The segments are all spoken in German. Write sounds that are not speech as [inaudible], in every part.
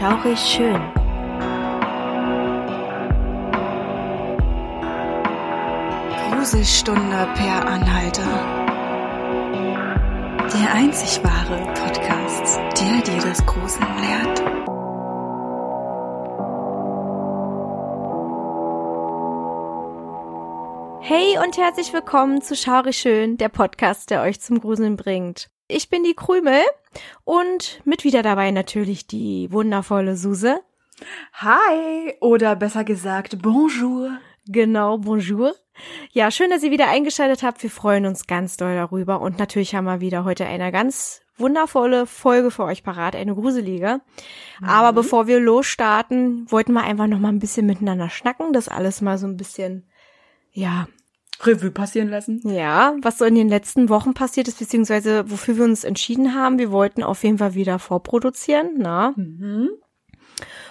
Schaurig schön. Gruselstunde per Anhalter. Der einzig wahre Podcast, der dir das Gruseln lehrt. Hey und herzlich willkommen zu Schaurig schön, der Podcast, der euch zum Gruseln bringt. Ich bin die Krümel und mit wieder dabei natürlich die wundervolle Suse. Hi oder besser gesagt Bonjour. Genau, bonjour. Ja, schön, dass ihr wieder eingeschaltet habt. Wir freuen uns ganz doll darüber und natürlich haben wir wieder heute eine ganz wundervolle Folge für euch parat, eine gruselige. Mhm. Aber bevor wir losstarten, wollten wir einfach noch mal ein bisschen miteinander schnacken, das alles mal so ein bisschen ja, Revue passieren lassen. Ja, was so in den letzten Wochen passiert ist, beziehungsweise wofür wir uns entschieden haben. Wir wollten auf jeden Fall wieder vorproduzieren, na. Mhm.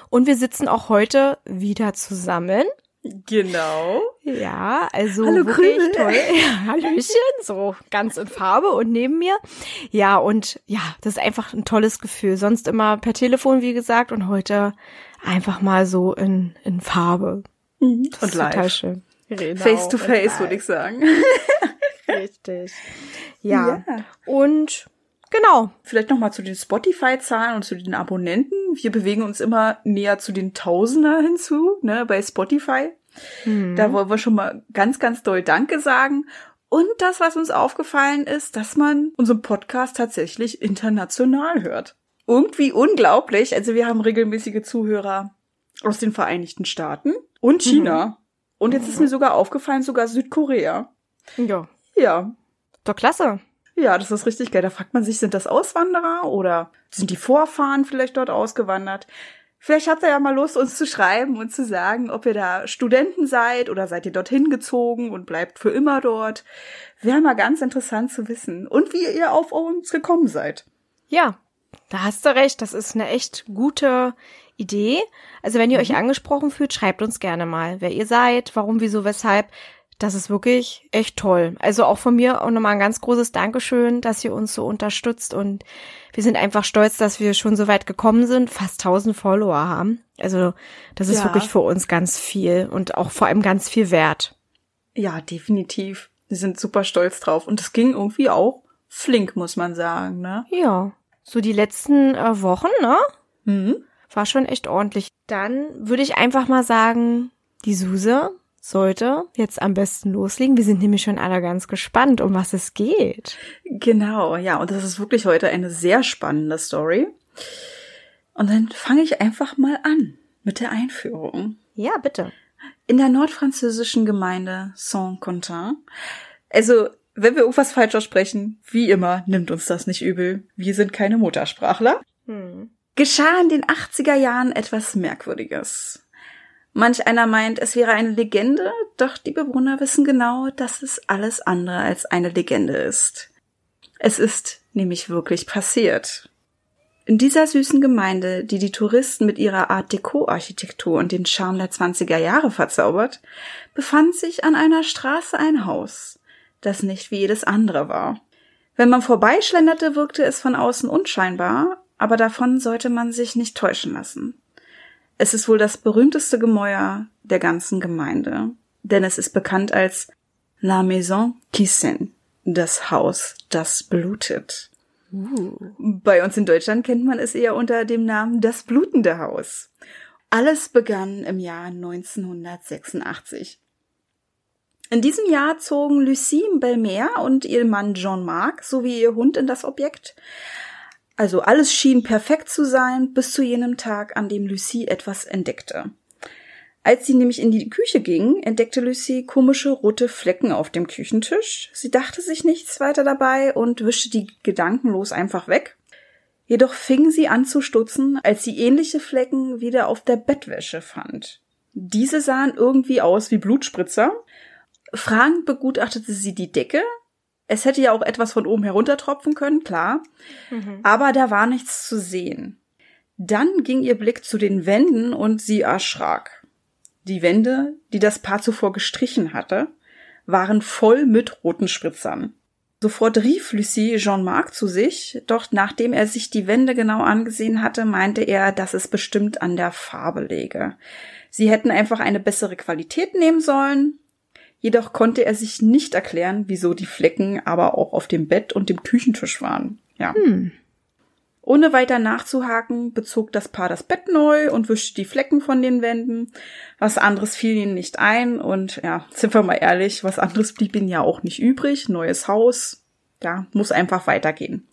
Und wir sitzen auch heute wieder zusammen. Genau. Ja, also Hallo, wirklich Krümel. toll. [laughs] Ja, Hallöchen, so ganz in Farbe und neben mir. Ja, und ja, das ist einfach ein tolles Gefühl. Sonst immer per Telefon, wie gesagt, und heute einfach mal so in, in Farbe. Mhm. Das Und ist total live. schön. Genau, Face to face, würde ich sagen. [laughs] Richtig. Ja. Ja. Und genau. Vielleicht nochmal zu den Spotify-Zahlen und zu den Abonnenten. Wir bewegen uns immer näher zu den Tausender hinzu, ne, bei Spotify. Mhm. Da wollen wir schon mal ganz, ganz doll Danke sagen. Und das, was uns aufgefallen ist, dass man unseren Podcast tatsächlich international hört. Irgendwie unglaublich. Also wir haben regelmäßige Zuhörer aus den Vereinigten Staaten und China. Und jetzt ist mir sogar aufgefallen, sogar Südkorea. Ja. Ja, Doch klasse. ja, das ist richtig geil. Da fragt man sich, sind das Auswanderer oder sind die Vorfahren vielleicht dort ausgewandert? Vielleicht habt ihr ja mal Lust, uns zu schreiben und zu sagen, ob ihr da Studenten seid oder seid ihr dorthin gezogen und bleibt für immer dort. Wäre mal ganz interessant zu wissen. Und wie ihr auf uns gekommen seid. Ja, da hast du recht. Das ist eine echt gute Idee. Also wenn ihr euch angesprochen fühlt, schreibt uns gerne mal, wer ihr seid, warum, wieso, weshalb. Das ist wirklich echt toll. Also auch von mir auch nochmal ein ganz großes Dankeschön, dass ihr uns so unterstützt und wir sind einfach stolz, dass wir schon so weit gekommen sind, fast 1000 Follower haben. Also das ist Ja. wirklich für uns ganz viel und auch vor allem ganz viel wert. Ja, definitiv. Wir sind super stolz drauf. Und es ging irgendwie auch flink, muss man sagen, ne? Ja, so die letzten äh, Wochen, ne? Mhm. War schon echt ordentlich. Dann würde ich einfach mal sagen, die Suse sollte jetzt am besten loslegen. Wir sind nämlich schon alle ganz gespannt, um was es geht. Genau, ja, und das ist wirklich heute eine sehr spannende Story. Und dann fange ich einfach mal an mit der Einführung. Ja, bitte. In der nordfranzösischen Gemeinde Saint-Quentin. Also, wenn wir irgendwas falsch aussprechen, wie immer, nimmt uns das nicht übel. Wir sind keine Muttersprachler. Hm. Geschah in den 80er Jahren etwas Merkwürdiges. Manch einer meint, es wäre eine Legende, doch die Bewohner wissen genau, dass es alles andere als eine Legende ist. Es ist nämlich wirklich passiert. In dieser süßen Gemeinde, die die Touristen mit ihrer Art Deco-Architektur und den Charme der 20er Jahre verzaubert, befand sich an einer Straße ein Haus, das nicht wie jedes andere war. Wenn man vorbeischlenderte, wirkte es von außen unscheinbar, aber davon sollte man sich nicht täuschen lassen. Es ist wohl das berühmteste Gemäuer der ganzen Gemeinde, denn es ist bekannt als La Maison qui saigne, das Haus, das blutet. Bei uns in Deutschland kennt man es eher unter dem Namen das blutende Haus. Alles begann im Jahr 1986. In diesem Jahr zogen Lucie Belmer und ihr Mann Jean-Marc sowie ihr Hund in das Objekt. Also alles schien perfekt zu sein, bis zu jenem Tag, an dem Lucie etwas entdeckte. Als sie nämlich in die Küche ging, entdeckte Lucie komische rote Flecken auf dem Küchentisch. Sie dachte sich nichts weiter dabei und wischte die gedankenlos einfach weg. Jedoch fing sie an zu stutzen, als sie ähnliche Flecken wieder auf der Bettwäsche fand. Diese sahen irgendwie aus wie Blutspritzer. Fragend begutachtete sie die Decke. Es hätte ja auch etwas von oben heruntertropfen können, klar. Aber da war nichts zu sehen. Dann ging ihr Blick zu den Wänden und sie erschrak. Die Wände, die das Paar zuvor gestrichen hatte, waren voll mit roten Spritzern. Sofort rief Lucie Jean-Marc zu sich, doch nachdem er sich die Wände genau angesehen hatte, meinte er, dass es bestimmt an der Farbe läge. Sie hätten einfach eine bessere Qualität nehmen sollen. Jedoch konnte er sich nicht erklären, wieso die Flecken aber auch auf dem Bett und dem Küchentisch waren. Ja. Hm. Ohne weiter nachzuhaken, bezog das Paar das Bett neu und wischte die Flecken von den Wänden. Was anderes fiel ihnen nicht ein und ja, sind wir mal ehrlich, was anderes blieb ihnen ja auch nicht übrig. Neues Haus, ja, muss einfach weitergehen.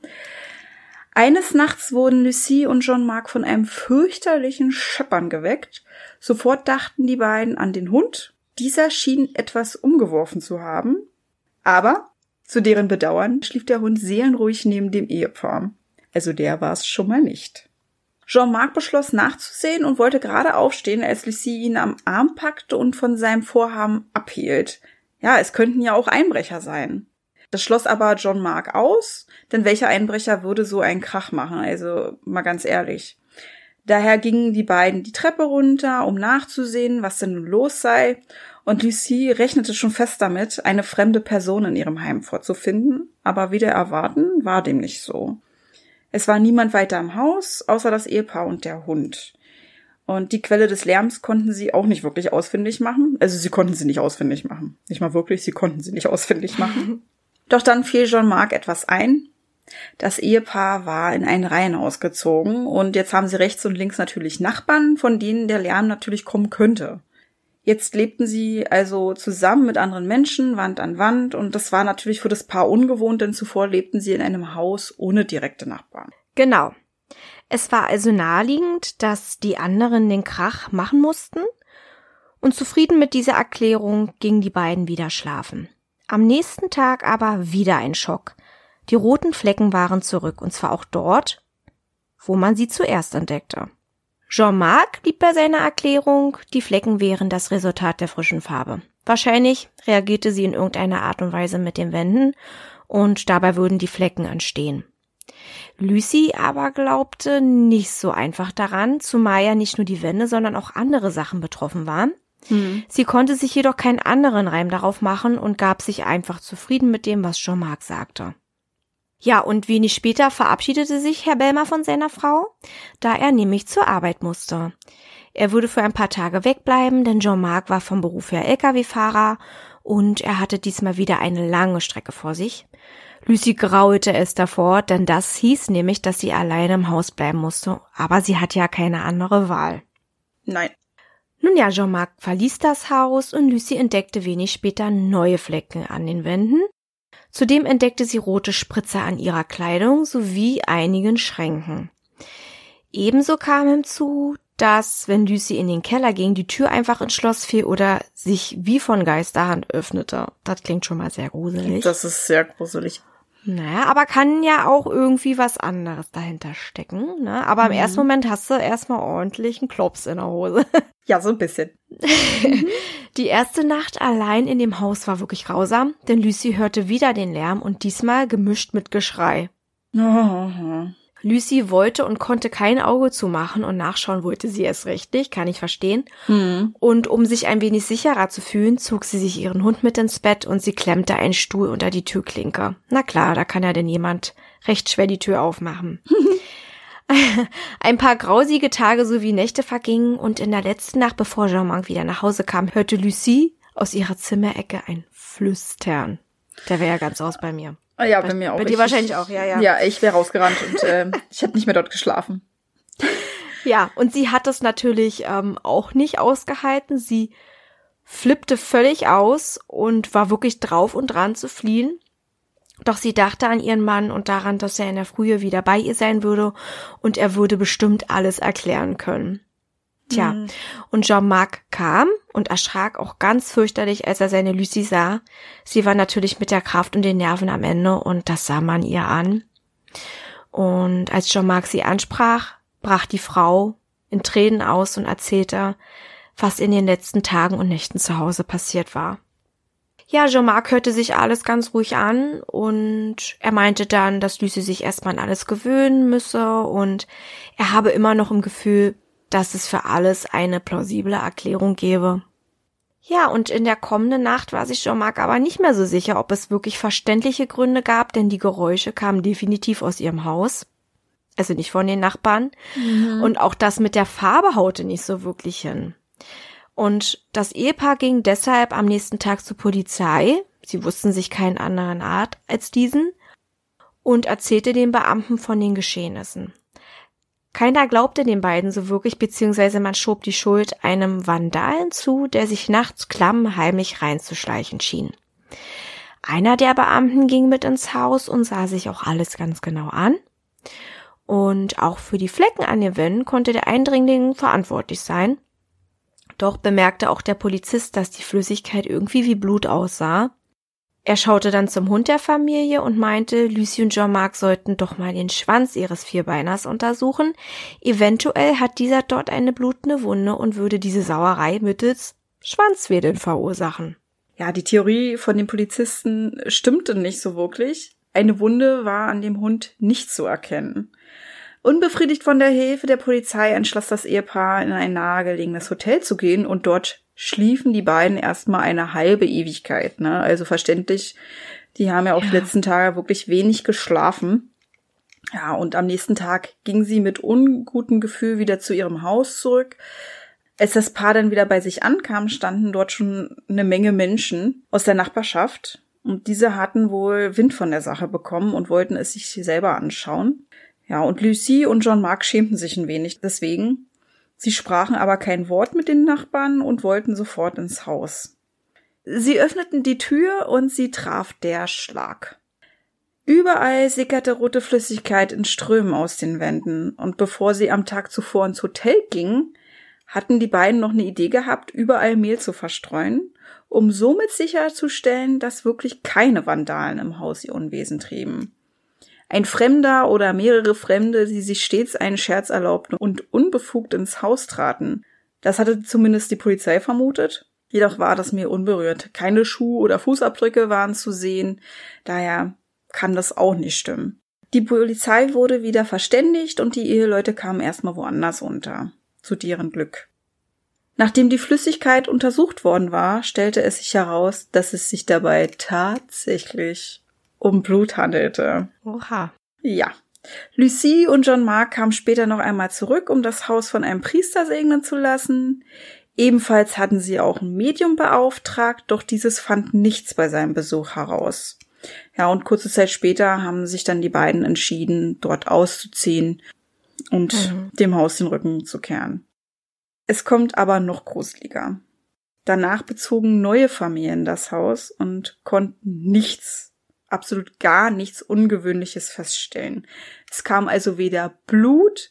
Eines Nachts wurden Lucie und Jean-Marc von einem fürchterlichen Scheppern geweckt. Sofort dachten die beiden an den Hund. Dieser schien etwas umgeworfen zu haben. Aber, zu deren Bedauern, schlief der Hund seelenruhig neben dem Ehepaar. Also der war es schon mal nicht. Jean-Marc beschloss nachzusehen und wollte gerade aufstehen, als Lucie ihn am Arm packte und von seinem Vorhaben abhielt. Ja, es könnten ja auch Einbrecher sein. Das schloss aber John Mark aus, denn welcher Einbrecher würde so einen Krach machen? Also mal ganz ehrlich. Daher gingen die beiden die Treppe runter, um nachzusehen, was denn nun los sei, und Lucie rechnete schon fest damit, eine fremde Person in ihrem Heim vorzufinden, aber wieder erwarten war dem nicht so. Es war niemand weiter im Haus, außer das Ehepaar und der Hund. Und die Quelle des Lärms konnten sie auch nicht wirklich ausfindig machen. Also sie konnten sie nicht ausfindig machen. Nicht mal wirklich, sie konnten sie nicht ausfindig machen. [laughs] Doch dann fiel Jean-Marc etwas ein. Das Ehepaar war in ein Reihenhaus gezogen und jetzt haben sie rechts und links natürlich Nachbarn, von denen der Lärm natürlich kommen könnte. Jetzt lebten sie also zusammen mit anderen Menschen, Wand an Wand, und das war natürlich für das Paar ungewohnt, denn zuvor lebten sie in einem Haus ohne direkte Nachbarn. Genau. Es war also naheliegend, dass die anderen den Krach machen mussten, und zufrieden mit dieser Erklärung gingen die beiden wieder schlafen. Am nächsten Tag aber wieder ein Schock. Die roten Flecken waren zurück, und zwar auch dort, wo man sie zuerst entdeckte. Jean-Marc blieb bei seiner Erklärung, die Flecken wären das Resultat der frischen Farbe. Wahrscheinlich reagierte sie in irgendeiner Art und Weise mit den Wänden und dabei würden die Flecken entstehen. Lucy aber glaubte nicht so einfach daran, zumal ja nicht nur die Wände, sondern auch andere Sachen betroffen waren. Hm. Sie konnte sich jedoch keinen anderen Reim darauf machen und gab sich einfach zufrieden mit dem, was Jean-Marc sagte. Ja, und wenig später verabschiedete sich Herr Bellmer von seiner Frau, da er nämlich zur Arbeit musste. Er würde für ein paar Tage wegbleiben, denn Jean-Marc war vom Beruf her Lkw-Fahrer und er hatte diesmal wieder eine lange Strecke vor sich. Lucy graulte es davor, denn das hieß nämlich, dass sie alleine im Haus bleiben musste, aber sie hatte ja keine andere Wahl. Nein. Nun ja, Jean-Marc verließ das Haus und Lucy entdeckte wenig später neue Flecken an den Wänden Zudem entdeckte sie rote Spritzer an ihrer Kleidung sowie einigen Schränken. Ebenso kam hinzu, dass, wenn Lucy in den Keller ging, die Tür einfach ins Schloss fiel oder sich wie von Geisterhand öffnete. Das klingt schon mal sehr gruselig. Das ist sehr gruselig. Naja, aber kann ja auch irgendwie was anderes dahinter stecken. Ne? Aber im mhm. ersten Moment hast du erstmal ordentlich einen Klops in der Hose. [laughs] Ja, so ein bisschen. [laughs] Die erste Nacht allein in dem Haus war wirklich grausam, denn Lucy hörte wieder den Lärm und diesmal gemischt mit Geschrei. [laughs] Lucy wollte und konnte kein Auge zumachen und nachschauen wollte sie erst richtig, kann ich verstehen. Mhm. Und um sich ein wenig sicherer zu fühlen, zog sie sich ihren Hund mit ins Bett und sie klemmte einen Stuhl unter die Türklinke. Na klar, da kann ja denn jemand recht schwer die Tür aufmachen. [laughs] [laughs] Ein paar grausige Tage sowie Nächte vergingen und in der letzten Nacht, bevor Jean-Marc wieder nach Hause kam, hörte Lucie aus ihrer Zimmerecke ein Flüstern. Der wäre ja ganz aus bei mir. Ah ja, bei, bei mir auch. Bei dir ich, wahrscheinlich auch, ja, ja. Ja, ich wäre rausgerannt und äh, ich hätte nicht mehr dort geschlafen. [laughs] Ja, und sie hat es natürlich ähm, auch nicht ausgehalten. Sie flippte völlig aus und war wirklich drauf und dran zu fliehen. Doch sie dachte an ihren Mann und daran, dass er in der Frühe wieder bei ihr sein würde und er würde bestimmt alles erklären können. Tja, mhm. und Jean-Marc kam und erschrak auch ganz fürchterlich, als er seine Lucy sah. Sie war natürlich mit der Kraft und den Nerven am Ende und das sah man ihr an. Und als Jean-Marc sie ansprach, brach die Frau in Tränen aus und erzählte, was in den letzten Tagen und Nächten zu Hause passiert war. Ja, Jean-Marc hörte sich alles ganz ruhig an und er meinte dann, dass Lucy sich erstmal an alles gewöhnen müsse und er habe immer noch im Gefühl, dass es für alles eine plausible Erklärung gäbe. Ja, und in der kommenden Nacht war sich Jean-Marc aber nicht mehr so sicher, ob es wirklich verständliche Gründe gab, denn die Geräusche kamen definitiv aus ihrem Haus. Also nicht von den Nachbarn. Mhm. Und auch das mit der Farbe haute nicht so wirklich hin. Und das Ehepaar ging deshalb am nächsten Tag zur Polizei. Sie wussten sich keinen anderen Art als diesen und erzählte den Beamten von den Geschehnissen. Keiner glaubte den beiden so wirklich, beziehungsweise man schob die Schuld einem Vandalen zu, der sich nachts klamm heimlich reinzuschleichen schien. Einer der Beamten ging mit ins Haus und sah sich auch alles ganz genau an. Und auch für die Flecken an den Wänden konnte der Eindringling verantwortlich sein. Doch bemerkte auch der Polizist, dass die Flüssigkeit irgendwie wie Blut aussah. Er schaute dann zum Hund der Familie und meinte, Lucy und Jean-Marc sollten doch mal den Schwanz ihres Vierbeiners untersuchen. Eventuell hat dieser dort eine blutende Wunde und würde diese Sauerei mittels Schwanzwedeln verursachen. Ja, die Theorie von den Polizisten stimmte nicht so wirklich. Eine Wunde war an dem Hund nicht zu erkennen. Unbefriedigt von der Hilfe der Polizei entschloss das Ehepaar, in ein nahegelegenes Hotel zu gehen und dort schliefen die beiden erstmal eine halbe Ewigkeit. Ne? Also verständlich, die haben ja auch ja. die letzten Tage wirklich wenig geschlafen. Ja, und am nächsten Tag ging sie mit ungutem Gefühl wieder zu ihrem Haus zurück. Als das Paar dann wieder bei sich ankam, standen dort schon eine Menge Menschen aus der Nachbarschaft. Und diese hatten wohl Wind von der Sache bekommen und wollten es sich selber anschauen. Ja, und Lucie und Jean-Marc schämten sich ein wenig deswegen. Sie sprachen aber kein Wort mit den Nachbarn und wollten sofort ins Haus. Sie öffneten die Tür und sie traf der Schlag. Überall sickerte rote Flüssigkeit in Strömen aus den Wänden, und bevor sie am Tag zuvor ins Hotel gingen, hatten die beiden noch eine Idee gehabt, überall Mehl zu verstreuen, um somit sicherzustellen, dass wirklich keine Vandalen im Haus ihr Unwesen trieben. Ein Fremder oder mehrere Fremde, die sich stets einen Scherz erlaubten und unbefugt ins Haus traten. Das hatte zumindest die Polizei vermutet. Jedoch war das mir unberührt. Keine Schuh- oder Fußabdrücke waren zu sehen. Daher kann das auch nicht stimmen. Die Polizei wurde wieder verständigt und die Eheleute kamen erstmal woanders unter. Zu deren Glück. Nachdem die Flüssigkeit untersucht worden war, stellte es sich heraus, dass es sich dabei tatsächlich um Blut handelte. Oha. Ja. Lucie und John Mark kamen später noch einmal zurück, um das Haus von einem Priester segnen zu lassen. Ebenfalls hatten sie auch ein Medium beauftragt, doch dieses fand nichts bei seinem Besuch heraus. Ja, und kurze Zeit später haben sich dann die beiden entschieden, dort auszuziehen und mhm. dem Haus den Rücken zu kehren. Es kommt aber noch gruseliger. Danach bezogen neue Familien das Haus und konnten nichts absolut gar nichts Ungewöhnliches feststellen. Es kam also weder Blut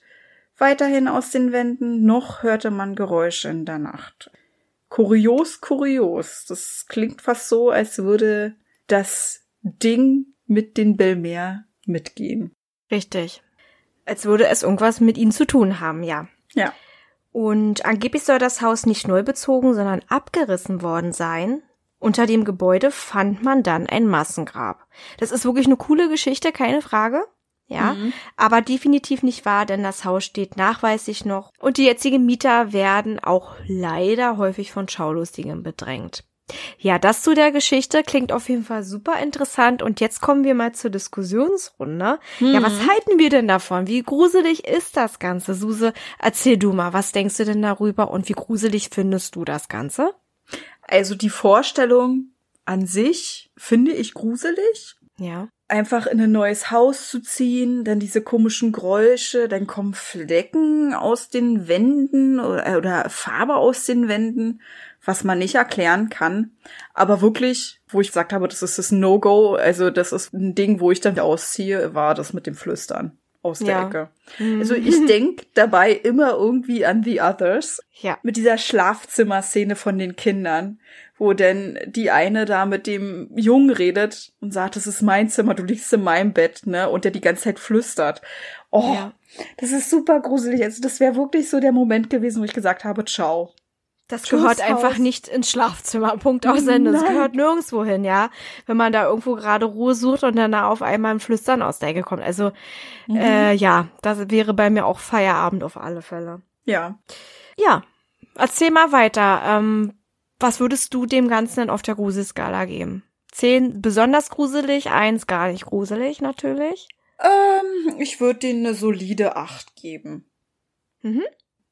weiterhin aus den Wänden, noch hörte man Geräusche in der Nacht. Kurios, kurios. Das klingt fast so, als würde das Ding mit den Belmer mitgehen. Richtig. Als würde es irgendwas mit ihnen zu tun haben, ja. Ja. Und angeblich soll das Haus nicht neu bezogen, sondern abgerissen worden sein. Unter dem Gebäude fand man dann ein Massengrab. Das ist wirklich eine coole Geschichte, keine Frage. Ja, mhm. aber definitiv nicht wahr, denn das Haus steht nachweislich noch und die jetzigen Mieter werden auch leider häufig von Schaulustigen bedrängt. Ja, das zu der Geschichte klingt auf jeden Fall super interessant und jetzt kommen wir mal zur Diskussionsrunde. Mhm. Ja, was mhm. halten wir denn davon? Wie gruselig ist das Ganze? Suse, erzähl du mal, was denkst du denn darüber und wie gruselig findest du das Ganze? Also die Vorstellung an sich finde ich gruselig. Ja. Einfach in ein neues Haus zu ziehen, dann diese komischen Geräusche, dann kommen Flecken aus den Wänden oder, oder Farbe aus den Wänden, was man nicht erklären kann. Aber wirklich, wo ich gesagt habe, das ist das No-Go, also das ist ein Ding, wo ich dann ausziehe, war das mit dem Flüstern aus der ja. Ecke. Mhm. Also ich [laughs] denk dabei immer irgendwie an The Others. Ja. Mit dieser Schlafzimmerszene von den Kindern, wo denn die eine da mit dem Jungen redet und sagt, das ist mein Zimmer, du liegst in meinem Bett, ne? Und der die ganze Zeit flüstert. Oh, ja. das ist super gruselig. Also das wäre wirklich so der Moment gewesen, wo ich gesagt habe, ciao. Das gehört einfach nicht ins Schlafzimmer. [laughs] Punkt aus Ende. Das gehört nirgendwo hin, ja. Wenn man da irgendwo gerade Ruhe sucht und dann da auf einmal ein Flüstern aus der Ecke kommt. Also, mhm. äh, ja, das wäre bei mir auch Feierabend auf alle Fälle. Ja. Ja. Erzähl mal weiter. Ähm, Was würdest du dem Ganzen denn auf der Gruselskala geben? Zehn besonders gruselig, eins gar nicht gruselig natürlich. Ähm, ich würde denen eine solide acht geben. Mhm.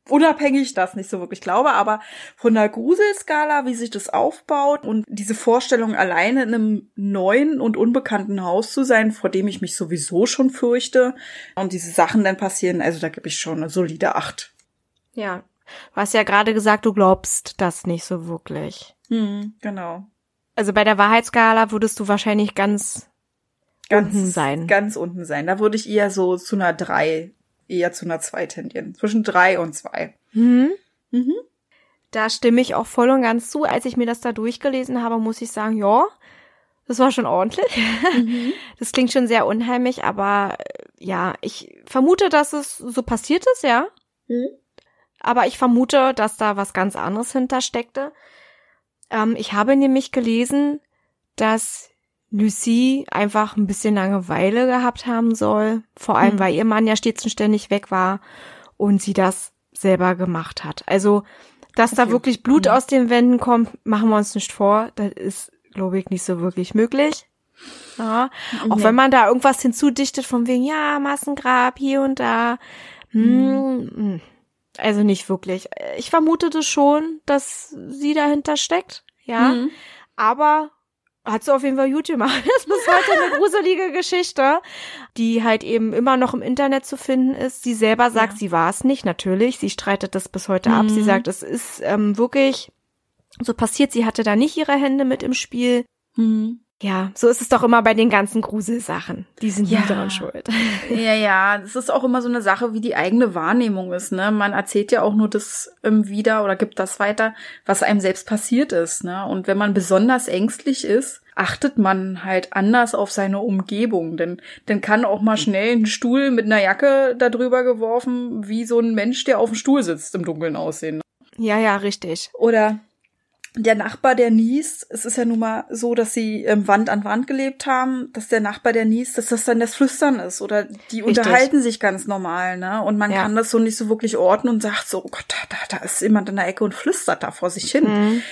Unabhängig, das nicht so wirklich glaube, aber von der Gruselskala, wie sich das aufbaut und diese Vorstellung, alleine in einem neuen und unbekannten Haus zu sein, vor dem ich mich sowieso schon fürchte und diese Sachen dann passieren, also da gebe ich schon eine solide acht. Ja, du hast ja gerade gesagt, du glaubst das nicht so wirklich. Hm, genau. Also bei der Wahrheitsskala würdest du wahrscheinlich ganz, ganz unten sein. Ganz unten sein. Da würde ich eher so zu einer drei, eher zu einer zwei tendieren. Zwischen drei und zwei. Mhm. Mhm. Da stimme ich auch voll und ganz zu. Als ich mir das da durchgelesen habe, muss ich sagen, ja, das war schon ordentlich. Mhm. [laughs] Das klingt schon sehr unheimlich, aber äh, ja, ich vermute, dass es so passiert ist, ja. Mhm. Aber ich vermute, dass da was ganz anderes hintersteckte. Ähm, ich habe nämlich gelesen, dass Lucie einfach ein bisschen Langeweile gehabt haben soll, vor allem Hm. weil ihr Mann ja stets und ständig weg war und sie das selber gemacht hat. Also, dass da Okay. wirklich Blut Hm. aus den Wänden kommt, machen wir uns nicht vor. Das ist, glaube ich, nicht so wirklich möglich. Ja, auch Nee. wenn man da irgendwas hinzudichtet von wegen, ja, Massengrab hier und da. Hm, hm. Also nicht wirklich. Ich vermute das schon, dass sie dahinter steckt. Ja. Mhm. Aber hat sie auf jeden Fall gut gemacht. [laughs] Das ist bis heute eine gruselige Geschichte, die halt eben immer noch im Internet zu finden ist. Sie selber sagt, Ja. sie war es nicht, natürlich. Sie streitet das bis heute ab. Sie Mhm. sagt, es ist ähm, wirklich so passiert. Sie hatte da nicht ihre Hände mit im Spiel. Mhm. Ja, so ist es doch immer bei den ganzen Gruselsachen. Die sind Ja. nie daran schuld. [laughs] Ja, ja, das ist auch immer so eine Sache, wie die eigene Wahrnehmung ist, ne? Man erzählt ja auch nur das ähm, wieder oder gibt das weiter, was einem selbst passiert ist, ne? Und wenn man besonders ängstlich ist, achtet man halt anders auf seine Umgebung, denn dann kann auch mal schnell ein Stuhl mit einer Jacke da drüber geworfen, wie so ein Mensch, der auf dem Stuhl sitzt, im Dunkeln aussehen. Ja, ja, richtig. Oder der Nachbar, der niest, es ist ja nun mal so, dass sie ähm, Wand an Wand gelebt haben, dass der Nachbar, der niest, dass das dann das Flüstern ist oder die Richtig. unterhalten sich ganz normal, ne? Und man Ja. kann das so nicht so wirklich ordnen und sagt so, oh Gott, da, da, da ist jemand in der Ecke und flüstert da vor sich hin. Mhm.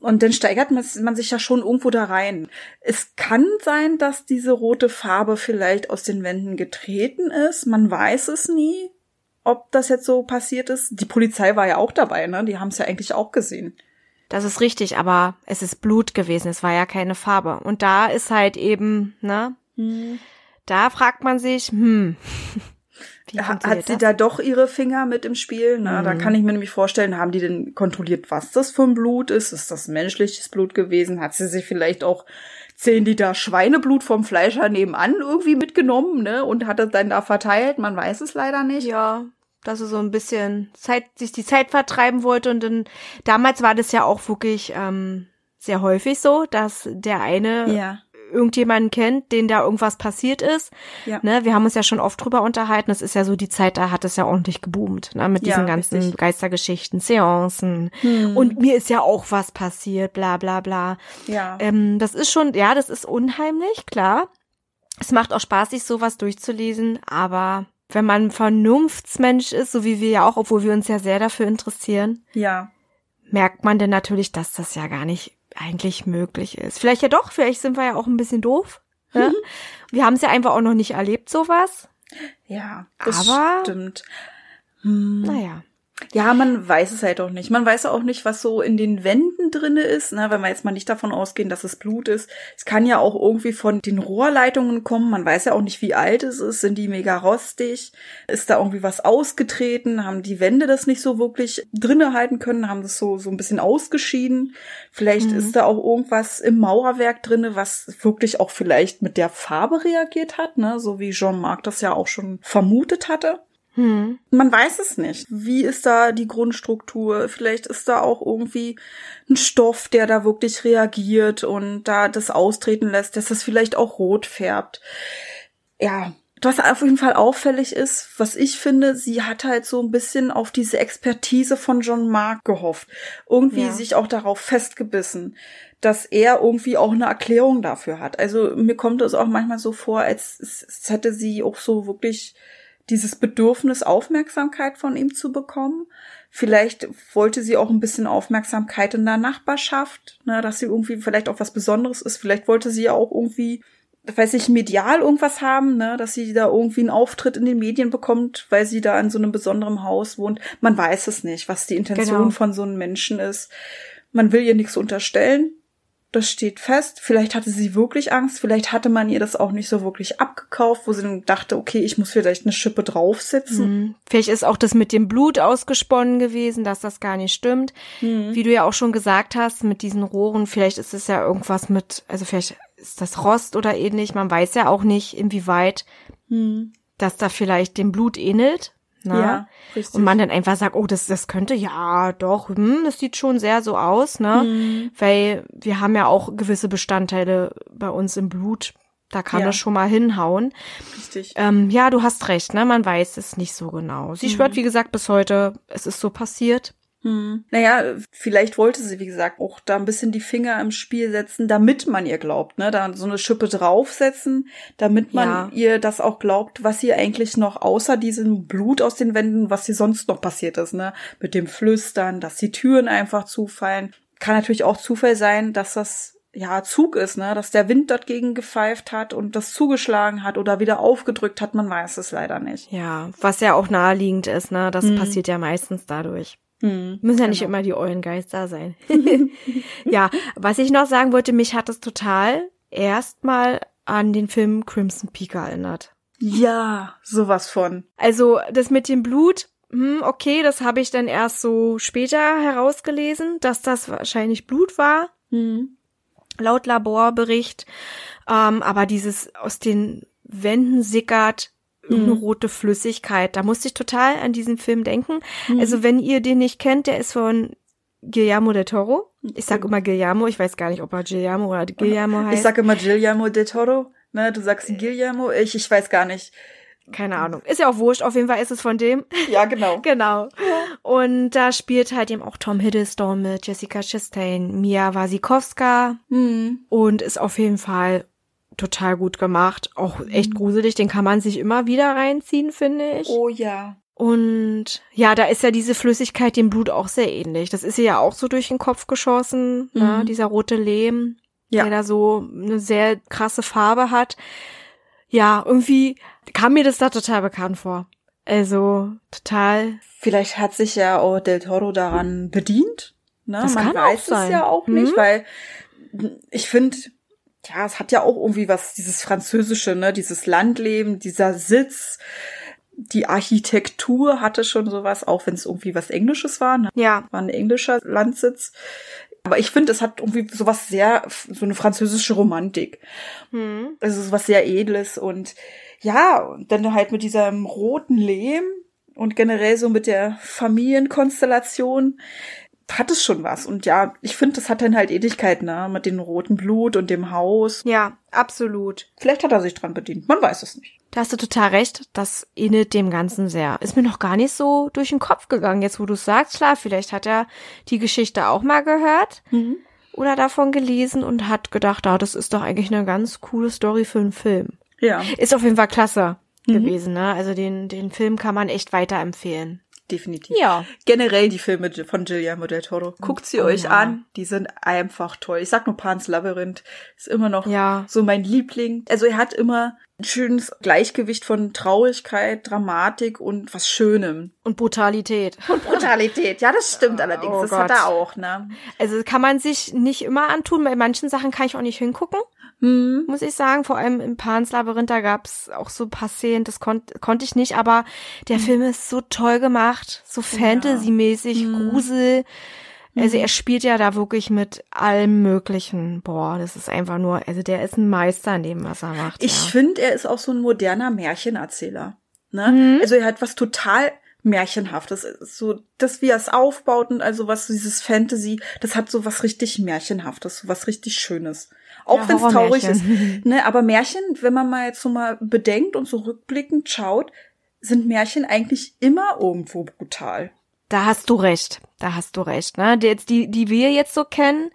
Und dann steigert man, man sich ja schon irgendwo da rein. Es kann sein, dass diese rote Farbe vielleicht aus den Wänden getreten ist. Man weiß es nie, ob das jetzt so passiert ist. Die Polizei war ja auch dabei, ne? Die haben es ja eigentlich auch gesehen. Das ist richtig, aber es ist Blut gewesen, es war ja keine Farbe. Und da ist halt eben, ne, da fragt man sich, hm, [laughs] Hat sie das? da doch ihre Finger mit im Spiel? Na, da Mhm. kann ich mir nämlich vorstellen, haben die denn kontrolliert, was das für ein Blut ist? Ist das menschliches Blut gewesen? Hat sie sich vielleicht auch 10 Liter Schweineblut vom Fleischer nebenan irgendwie mitgenommen, ne? Und hat das dann da verteilt? Man weiß es leider nicht. Ja, dass er so ein bisschen Zeit, sich die Zeit vertreiben wollte und dann, damals war das ja auch wirklich ähm, sehr häufig so, dass der eine Ja. irgendjemanden kennt, den da irgendwas passiert ist. Ja. Ne, wir haben uns ja schon oft drüber unterhalten. Das ist ja so die Zeit, da hat es ja ordentlich geboomt, ne, mit Ja, diesen ganzen richtig. Geistergeschichten, Seancen. Hm. Und mir ist ja auch was passiert, bla bla bla. ja. Ähm, das ist schon, ja, das ist unheimlich, klar. Es macht auch Spaß, sich sowas durchzulesen, aber wenn man ein Vernunftsmensch ist, so wie wir ja auch, obwohl wir uns ja sehr dafür interessieren, ja. merkt man denn natürlich, dass das ja gar nicht eigentlich möglich ist. Vielleicht ja doch, vielleicht sind wir ja auch ein bisschen doof. Ne? [laughs] Wir haben es ja einfach auch noch nicht erlebt, sowas. Ja, das Aber- stimmt. Hm. Naja. Ja, man weiß es halt auch nicht. Man weiß auch nicht, was so in den Wänden drinne ist, ne, wenn wir jetzt mal nicht davon ausgehen, dass es Blut ist. Es kann ja auch irgendwie von den Rohrleitungen kommen. Man weiß ja auch nicht, wie alt es ist. Sind die mega rostig? Ist da irgendwie was ausgetreten? Haben die Wände das nicht so wirklich drinne halten können? Haben das so, so ein bisschen ausgeschieden? Vielleicht Mhm. ist da auch irgendwas im Mauerwerk drinne, was wirklich auch vielleicht mit der Farbe reagiert hat, ne, so wie Jean-Marc das ja auch schon vermutet hatte. Hm. Man weiß es nicht. Wie ist da die Grundstruktur? Vielleicht ist da auch irgendwie ein Stoff, der da wirklich reagiert und da das austreten lässt, dass das vielleicht auch rot färbt. Ja, was auf jeden Fall auffällig ist, was ich finde, sie hat halt so ein bisschen auf diese Expertise von John Mark gehofft. Irgendwie Ja. sich auch darauf festgebissen, dass er irgendwie auch eine Erklärung dafür hat. Also mir kommt es auch manchmal so vor, als, als hätte sie auch so wirklich dieses Bedürfnis, Aufmerksamkeit von ihm zu bekommen. Vielleicht wollte sie auch ein bisschen Aufmerksamkeit in der Nachbarschaft, ne, dass sie irgendwie vielleicht auch was Besonderes ist. Vielleicht wollte sie ja auch irgendwie, weiß ich, medial irgendwas haben, ne, dass sie da irgendwie einen Auftritt in den Medien bekommt, weil sie da in so einem besonderen Haus wohnt. Man weiß es nicht, was die Intention Genau. von so einem Menschen ist. Man will ihr nichts unterstellen. Das steht fest. Vielleicht hatte sie wirklich Angst. Vielleicht hatte man ihr das auch nicht so wirklich abgekauft, wo sie dann dachte, okay, ich muss vielleicht eine Schippe draufsetzen. Hm. Vielleicht ist auch das mit dem Blut ausgesponnen gewesen, dass das gar nicht stimmt. Mhm. Wie du ja auch schon gesagt hast, mit diesen Rohren, vielleicht ist es ja irgendwas mit, also vielleicht ist das Rost oder ähnlich. Man weiß ja auch nicht, inwieweit Mhm. das da vielleicht dem Blut ähnelt. Ne? Ja, richtig. Und man dann einfach sagt, oh, das, das könnte, ja, doch, hm, das sieht schon sehr so aus, ne? Mhm. Weil wir haben ja auch gewisse Bestandteile bei uns im Blut. Da kann Ja. das schon mal hinhauen. Richtig. Ähm, ja, du hast recht, ne? Man weiß es nicht so genau. Sie schwört, wie gesagt, bis heute, es ist so passiert. Hm. Naja, vielleicht wollte sie, wie gesagt, auch da ein bisschen die Finger im Spiel setzen, damit man ihr glaubt, ne? Da so eine Schippe draufsetzen, damit man Ja. ihr das auch glaubt, was ihr eigentlich noch außer diesem Blut aus den Wänden, was hier sonst noch passiert ist, ne? Mit dem Flüstern, dass die Türen einfach zufallen. Kann natürlich auch Zufall sein, dass das ja Zug ist, ne? Dass der Wind dort gegen gepfeift hat und das zugeschlagen hat oder wieder aufgedrückt hat, man weiß es leider nicht. Ja, was ja auch naheliegend ist, ne? Das Mhm. passiert ja meistens dadurch. Hm. Müssen ja nicht Genau. immer die Eulengeister sein. [laughs] ja, was ich noch sagen wollte, mich hat es total erstmal an den Film Crimson Peak erinnert. Ja, sowas von. Also das mit dem Blut, hm, okay, das habe ich dann erst so später herausgelesen, dass das wahrscheinlich Blut war, Hm. laut Laborbericht. Ähm, aber dieses aus den Wänden sickert eine Mhm. rote Flüssigkeit. Da musste ich total an diesen Film denken. Mhm. Also wenn ihr den nicht kennt, der ist von Guillermo del Toro. Ich sag immer Guillermo, ich weiß gar nicht, ob er Guillermo oder Guillermo heißt. Ich sag immer Guillermo del Toro, ne? Du sagst Guillermo, ich, ich weiß gar nicht. Keine Ahnung. Ist ja auch wurscht, auf jeden Fall ist es von dem. [laughs] Ja, genau. [laughs] Genau. Und da spielt halt eben auch Tom Hiddleston mit, Jessica Chastain, Mia Wasikowska Hm. und ist auf jeden Fall total gut gemacht. Auch echt gruselig, den kann man sich immer wieder reinziehen, finde ich. Oh ja. Und ja, da ist ja diese Flüssigkeit dem Blut auch sehr ähnlich. Das ist ihr ja auch so durch den Kopf geschossen, ne? Mhm. dieser rote Lehm, Ja. der da so eine sehr krasse Farbe hat. Ja, irgendwie kam mir das da total bekannt vor. Also total Vielleicht hat sich ja auch Del Toro daran bedient. Ne? Das Man kann auch weiß es sein. ja auch nicht, Mhm. weil ich finde, ja, es hat ja auch irgendwie was, dieses Französische, ne, dieses Landleben, dieser Sitz, die Architektur hatte schon sowas, auch wenn es irgendwie was Englisches war, ne? Ja, war ein englischer Landsitz. Aber ich finde, es hat irgendwie sowas sehr, so eine französische Romantik. hm. Also sowas sehr Edles und ja, und dann halt mit diesem roten Lehm und generell so mit der Familienkonstellation hat es schon was. Und ja, ich finde, das hat dann halt Ewigkeit, ne, mit dem roten Blut und dem Haus. ja, absolut. Vielleicht hat er sich dran bedient, man weiß es nicht. Da hast du total recht. Das ähnelt dem Ganzen sehr. Ist mir noch gar nicht so durch den Kopf gegangen, jetzt wo du es sagst. Klar, vielleicht hat er die Geschichte auch mal gehört oder davon gelesen und hat gedacht, ah, das ist doch eigentlich eine ganz coole Story für einen Film. Ja, Ist auf jeden Fall klasse gewesen, ne? Also den, den Film kann man echt weiterempfehlen. Definitiv. Ja. Generell die Filme von Guillermo del Toro. Guckt sie Oh euch ja. an. Die sind einfach toll. Ich sag nur Pan's Labyrinth. Ist immer noch Ja. so mein Liebling. Also er hat immer ein schönes Gleichgewicht von Traurigkeit, Dramatik und was Schönem. Und Brutalität. Und Brutalität. Ja, das stimmt [laughs] allerdings. Oh das hat Gott. er auch, ne? Also kann man sich nicht immer antun. Bei manchen Sachen kann ich auch nicht hingucken. Hm. muss ich sagen. Vor allem im Pans Labyrinth, da gab's auch so ein paar Szenen, das konnt, konnte ich nicht, aber der Film ist so toll gemacht, so Fantasy-mäßig, Grusel. Also er spielt ja da wirklich mit allem Möglichen. Boah, das ist einfach nur, also der ist ein Meister in dem, was er macht. Ich ja. finde, er ist auch so ein moderner Märchenerzähler. Ne? Also er hat was total Märchenhaftes. So, das, wie er es aufbaut und also was dieses Fantasy, das hat so was richtig Märchenhaftes, so was richtig Schönes. Auch Ja, wenn es traurig ist. Ne, aber Märchen, wenn man mal jetzt so mal bedenkt und so rückblickend schaut, sind Märchen eigentlich immer irgendwo brutal. Da hast du recht. Da hast du recht. Ne? Die, jetzt, die, die wir jetzt so kennen,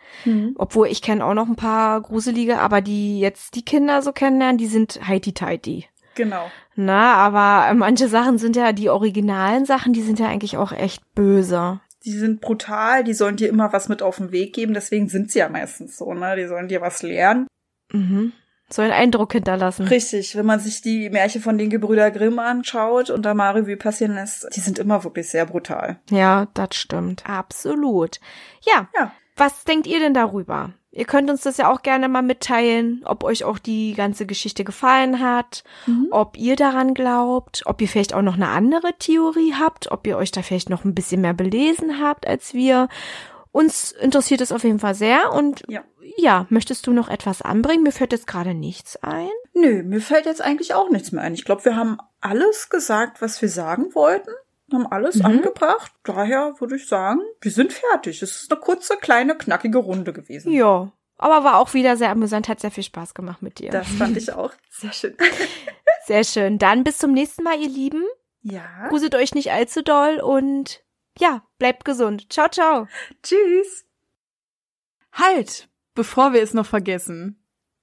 obwohl ich kenne auch noch ein paar gruselige, aber die jetzt die Kinder so kennenlernen, die sind heiti-teiti. Genau. Na, aber manche Sachen sind ja, die originalen Sachen, die sind ja eigentlich auch echt böse. Die sind brutal, die sollen dir immer was mit auf den Weg geben, deswegen sind sie ja meistens so, ne? Die sollen dir was lernen. Mhm. Soll einen Eindruck hinterlassen. Richtig, wenn man sich die Märchen von den Gebrüder Grimm anschaut und da mal Revue passieren lässt, die sind immer wirklich sehr brutal. Ja, das stimmt. Absolut. Ja. Ja. Was denkt ihr denn darüber? Ihr könnt uns das ja auch gerne mal mitteilen, ob euch auch die ganze Geschichte gefallen hat, Mhm. ob ihr daran glaubt, ob ihr vielleicht auch noch eine andere Theorie habt, ob ihr euch da vielleicht noch ein bisschen mehr belesen habt als wir. Uns interessiert es auf jeden Fall sehr und Ja. ja, möchtest du noch etwas anbringen? Mir fällt jetzt gerade nichts ein. Nö, mir fällt jetzt eigentlich auch nichts mehr ein. Ich glaube, wir haben alles gesagt, was wir sagen wollten. Haben alles Mhm. angebracht. Daher würde ich sagen, wir sind fertig. Es ist eine kurze, kleine, knackige Runde gewesen. Ja, aber war auch wieder sehr amüsant, hat sehr viel Spaß gemacht mit dir. Das fand ich auch [laughs] sehr schön. Sehr schön. Dann bis zum nächsten Mal, ihr Lieben. Ja. Gruselt euch nicht allzu doll und ja, bleibt gesund. Ciao, ciao. Tschüss. Halt, bevor wir es noch vergessen.